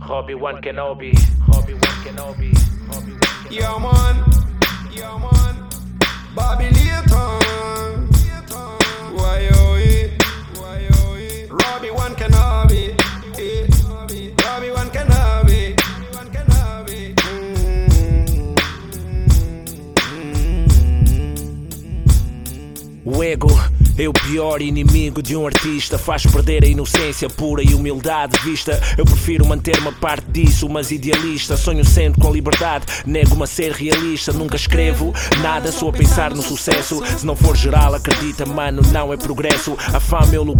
Hobby One Kenobi, Hobby One Kenobi, Hobby One Kenobi. Yeah, man. Yeah, man. Bobby Layton. Why, oh, eh? Why, oh, eh? Robbie One Kenobi. Eh. Robbie One Kenobi. One Kenobi. O ego é o pior inimigo de um artista. Faz perder a inocência pura e humildade vista. Eu prefiro manter-me parte disso, mas idealista. Sonho sempre com liberdade, nego-me a ser realista. Nunca escrevo nada, só a pensar no sucesso. Se não for geral, acredita, mano, não é progresso. A fama é o lugar